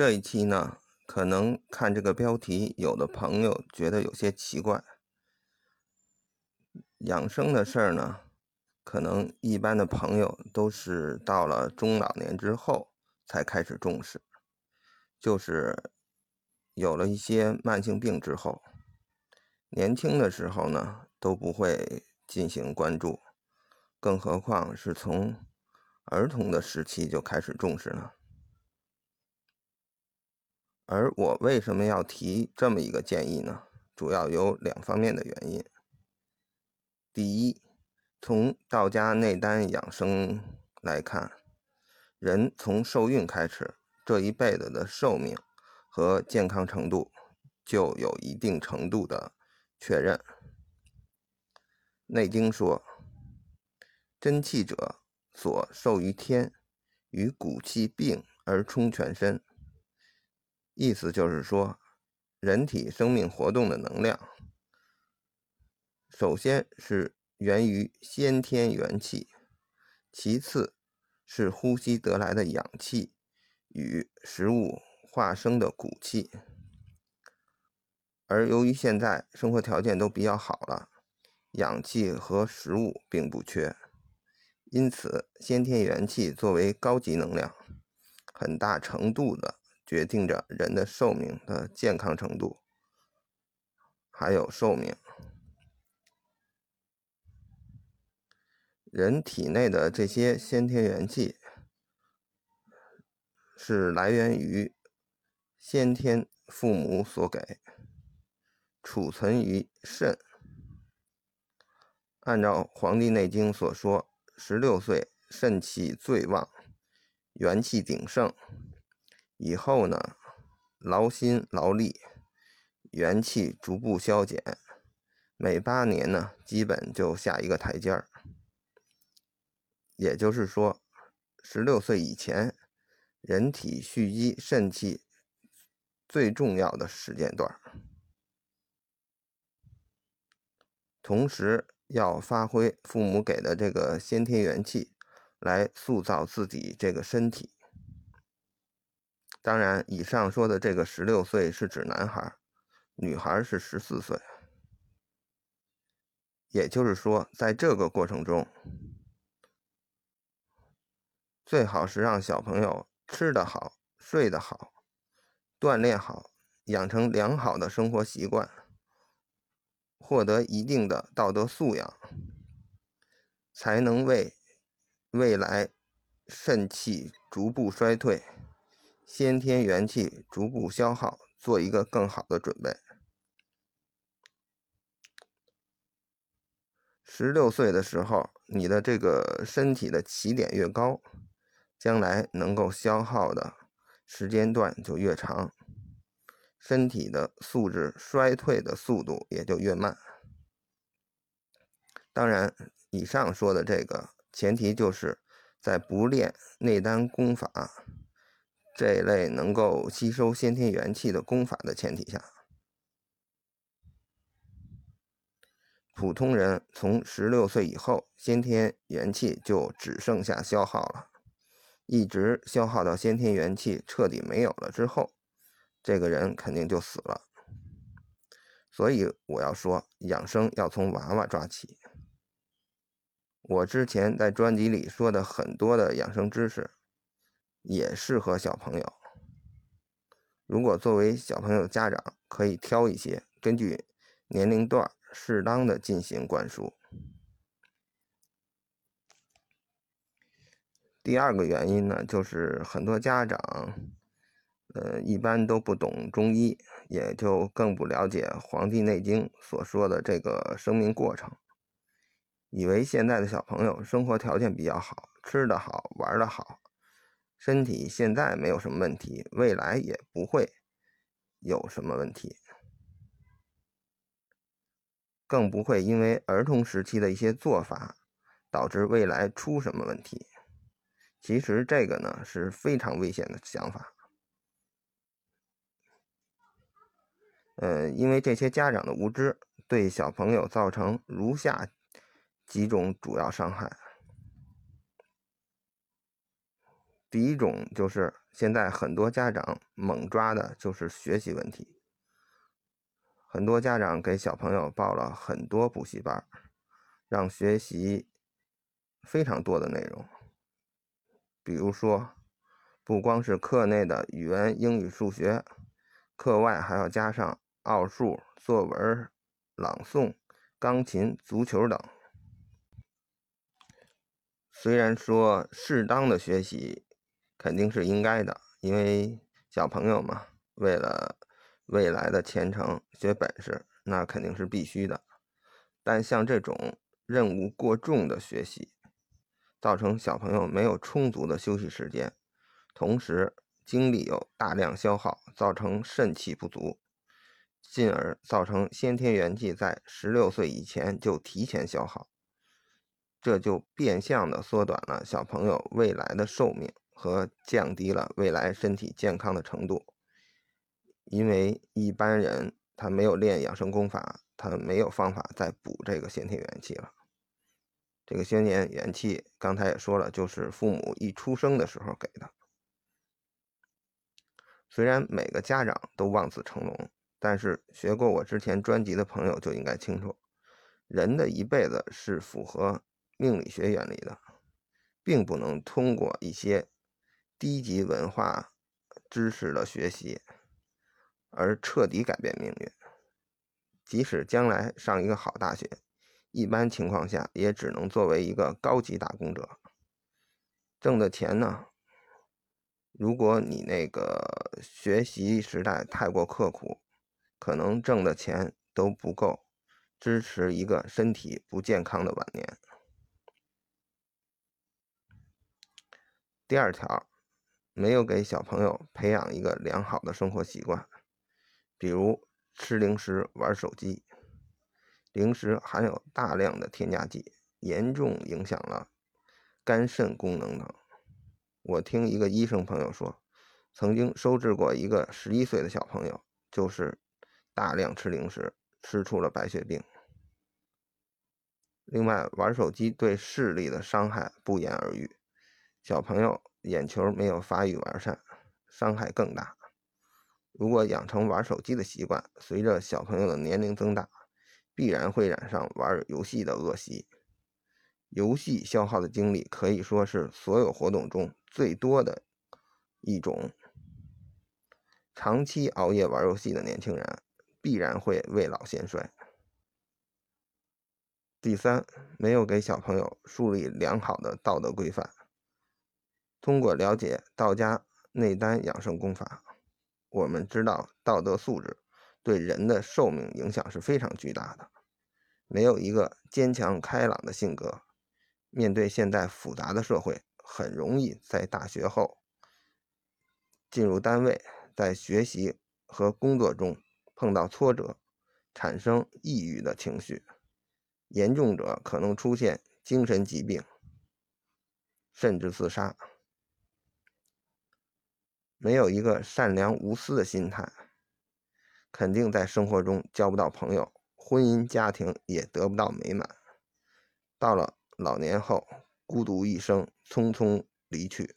这一期呢，可能看这个标题，有的朋友觉得有些奇怪。养生的事儿呢，可能一般的朋友都是到了中老年之后才开始重视，就是有了一些慢性病之后，年轻的时候呢都不会进行关注，更何况是从儿童的时期就开始重视呢？而我为什么要提这么一个建议呢？主要有两方面的原因。第一，从道家内丹养生来看，人从受孕开始，这一辈子的寿命和健康程度就有一定程度的确认。《内经》说：“真气者，所受于天，与骨气并而充全身。”意思就是说，人体生命活动的能量，首先是源于先天元气，其次是呼吸得来的氧气与食物化生的骨气。而由于现在生活条件都比较好了，氧气和食物并不缺，因此先天元气作为高级能量，很大程度的。决定着人的寿命的健康程度，还有寿命。人体内的这些先天元气是来源于先天父母所给，储存于肾。按照《黄帝内经》所说，十六岁肾气最旺，元气鼎盛。以后呢，劳心劳力，元气逐步消减，每八年呢，基本就下一个台阶儿。也就是说，十六岁以前，人体蓄积肾气最重要的时间段，同时要发挥父母给的这个先天元气，来塑造自己这个身体。当然，以上说的这个十六岁是指男孩，女孩是十四岁。也就是说，在这个过程中，最好是让小朋友吃得好、睡得好、锻炼好，养成良好的生活习惯，获得一定的道德素养，才能为未来肾气逐步衰退。先天元气逐步消耗，做一个更好的准备。十六岁的时候，你的这个身体的起点越高，将来能够消耗的时间段就越长，身体的素质衰退的速度也就越慢。当然，以上说的这个前提就是在不练内丹功法。这一类能够吸收先天元气的功法的前提下，普通人从十六岁以后，先天元气就只剩下消耗了，一直消耗到先天元气彻底没有了之后，这个人肯定就死了。所以我要说，养生要从娃娃抓起。我之前在专辑里说的很多的养生知识。也适合小朋友。如果作为小朋友家长，可以挑一些，根据年龄段适当的进行灌输。第二个原因呢，就是很多家长，呃，一般都不懂中医，也就更不了解《黄帝内经》所说的这个生命过程，以为现在的小朋友生活条件比较好，吃得好，玩得好。身体现在没有什么问题，未来也不会有什么问题，更不会因为儿童时期的一些做法导致未来出什么问题。其实这个呢是非常危险的想法。呃，因为这些家长的无知，对小朋友造成如下几种主要伤害。第一种就是现在很多家长猛抓的就是学习问题，很多家长给小朋友报了很多补习班，让学习非常多的内容，比如说不光是课内的语文、英语、数学，课外还要加上奥数、作文、朗诵、钢琴、足球等。虽然说适当的学习。肯定是应该的，因为小朋友嘛，为了未来的前程学本事，那肯定是必须的。但像这种任务过重的学习，造成小朋友没有充足的休息时间，同时精力有大量消耗，造成肾气不足，进而造成先天元气在十六岁以前就提前消耗，这就变相的缩短了小朋友未来的寿命。和降低了未来身体健康的程度，因为一般人他没有练养生功法，他没有方法再补这个先天元气了。这个先天元气刚才也说了，就是父母一出生的时候给的。虽然每个家长都望子成龙，但是学过我之前专辑的朋友就应该清楚，人的一辈子是符合命理学原理的，并不能通过一些。低级文化知识的学习，而彻底改变命运。即使将来上一个好大学，一般情况下也只能作为一个高级打工者。挣的钱呢？如果你那个学习时代太过刻苦，可能挣的钱都不够支持一个身体不健康的晚年。第二条。没有给小朋友培养一个良好的生活习惯，比如吃零食、玩手机。零食含有大量的添加剂，严重影响了肝肾功能等。我听一个医生朋友说，曾经收治过一个十一岁的小朋友，就是大量吃零食，吃出了白血病。另外，玩手机对视力的伤害不言而喻，小朋友。眼球没有发育完善，伤害更大。如果养成玩手机的习惯，随着小朋友的年龄增大，必然会染上玩游戏的恶习。游戏消耗的精力可以说是所有活动中最多的一种。长期熬夜玩游戏的年轻人，必然会未老先衰。第三，没有给小朋友树立良好的道德规范。通过了解道家内丹养生功法，我们知道道德素质对人的寿命影响是非常巨大的。没有一个坚强开朗的性格，面对现在复杂的社会，很容易在大学后进入单位，在学习和工作中碰到挫折，产生抑郁的情绪，严重者可能出现精神疾病，甚至自杀。没有一个善良无私的心态，肯定在生活中交不到朋友，婚姻家庭也得不到美满。到了老年后，孤独一生，匆匆离去。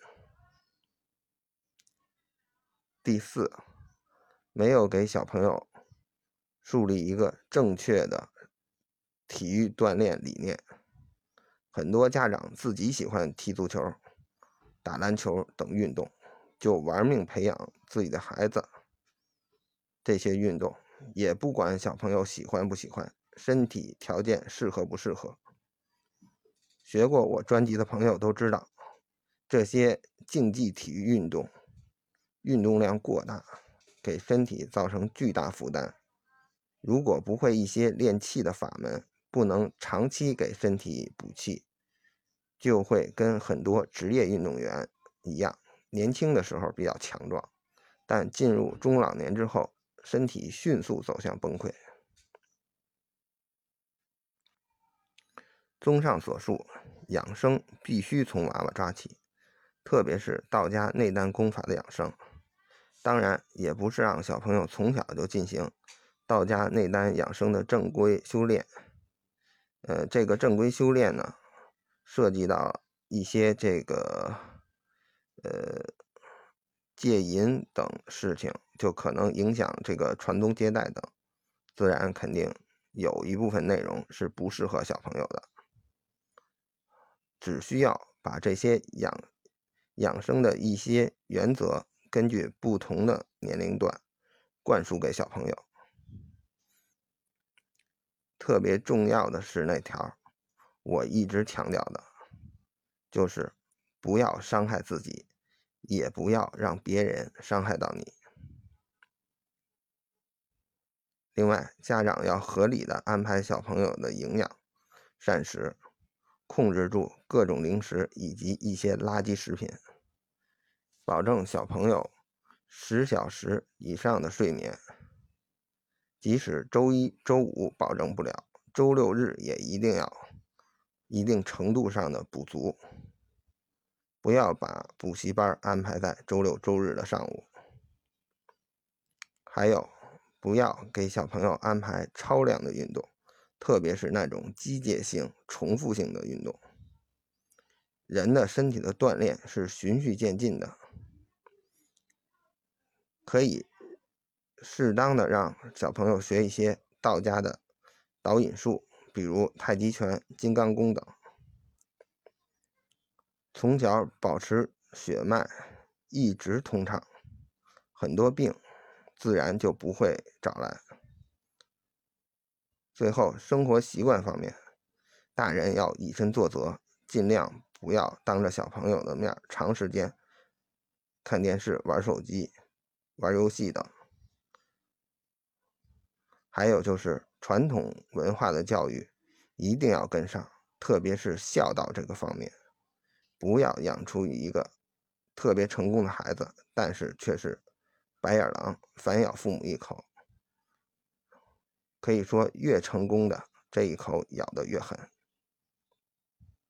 第四，没有给小朋友树立一个正确的体育锻炼理念。很多家长自己喜欢踢足球、打篮球等运动。就玩命培养自己的孩子这些运动，也不管小朋友喜欢不喜欢，身体条件适合不适合。学过我专辑的朋友都知道，这些竞技体育运动运动量过大，给身体造成巨大负担。如果不会一些练气的法门，不能长期给身体补气，就会跟很多职业运动员一样。年轻的时候比较强壮，但进入中老年之后，身体迅速走向崩溃。综上所述，养生必须从娃娃抓起，特别是道家内丹功法的养生。当然，也不是让小朋友从小就进行道家内丹养生的正规修炼。呃，这个正规修炼呢，涉及到一些这个。呃，戒淫等事情，就可能影响这个传宗接代等，自然肯定有一部分内容是不适合小朋友的。只需要把这些养养生的一些原则，根据不同的年龄段灌输给小朋友。特别重要的是那条，我一直强调的，就是不要伤害自己，也不要让别人伤害到你。另外，家长要合理的安排小朋友的营养膳食，控制住各种零食以及一些垃圾食品，保证小朋友十小时以上的睡眠。即使周一周五保证不了，周六日也一定要一定程度上的补足，不要把补习班安排在周六周日的上午。还有，不要给小朋友安排超量的运动，特别是那种机械性、重复性的运动。人的身体的锻炼是循序渐进的，可以。适当的让小朋友学一些道家的导引术，比如太极拳、金刚功等，从小保持血脉一直通畅，很多病自然就不会找来。最后，生活习惯方面，大人要以身作则，尽量不要当着小朋友的面长时间看电视、玩手机、玩游戏等。还有就是传统文化的教育一定要跟上，特别是孝道这个方面，不要养出一个特别成功的孩子，但是却是白眼狼，反咬父母一口。可以说，越成功的这一口咬得越狠。